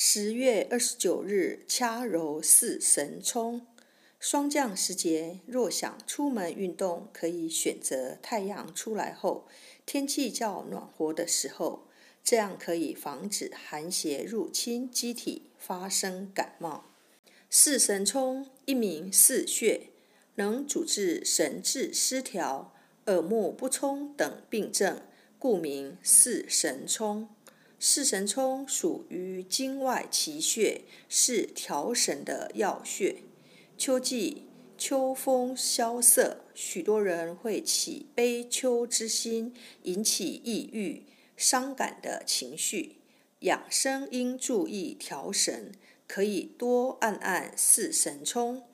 十月二十九日，掐揉四神聪。霜降时节，若想出门运动，可以选择太阳出来后、天气较暖和的时候，这样可以防止寒邪入侵机体，发生感冒。四神聪一名四穴，能主治神志失调、耳目不聪等病症，故名四神聪。四神聪属于经外奇穴，是调神的要穴。秋季秋风萧瑟，许多人会起悲秋之心，引起抑郁、伤感的情绪。养生应注意调神，可以多按按四神聪。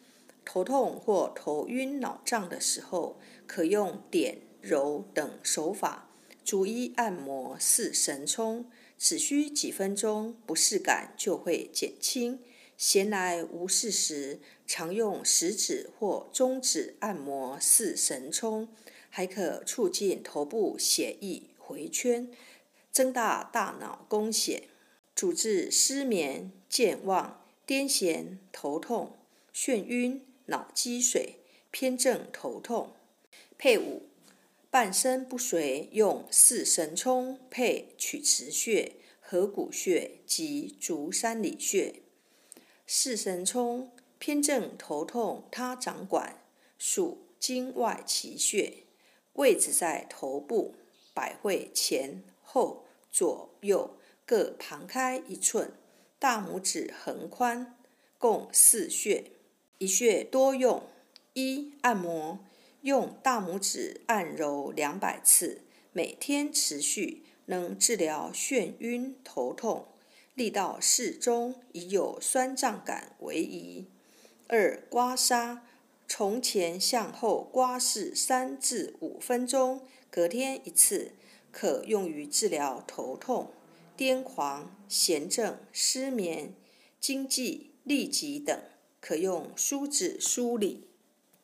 头痛或头晕脑胀的时候，可用点、揉等手法，逐一按摩四神聪。只需几分钟，不适感就会减轻。闲来无事时，常用食指或中指按摩四神聪，还可促进头部血液回圈，增大大脑供血，主治失眠、健忘、癫痫、头痛、眩晕、脑积水、偏正头痛。配伍。半身不遂，用四神聪配曲池穴、合谷穴及足三里穴。四神聪偏正头痛，他掌管属经外奇穴，位置在头部百会前后左右各旁开一寸，大拇指横宽，共四穴，一穴多用。一按摩。用大拇指按揉两百次，每天持续，能治疗眩晕、头痛，力道适中，以有酸胀感为宜。二、刮痧，从前向后刮拭三至五分钟，隔天一次，可用于治疗头痛、癫狂、痫症、失眠、经悸、痢疾等，可用梳子梳理。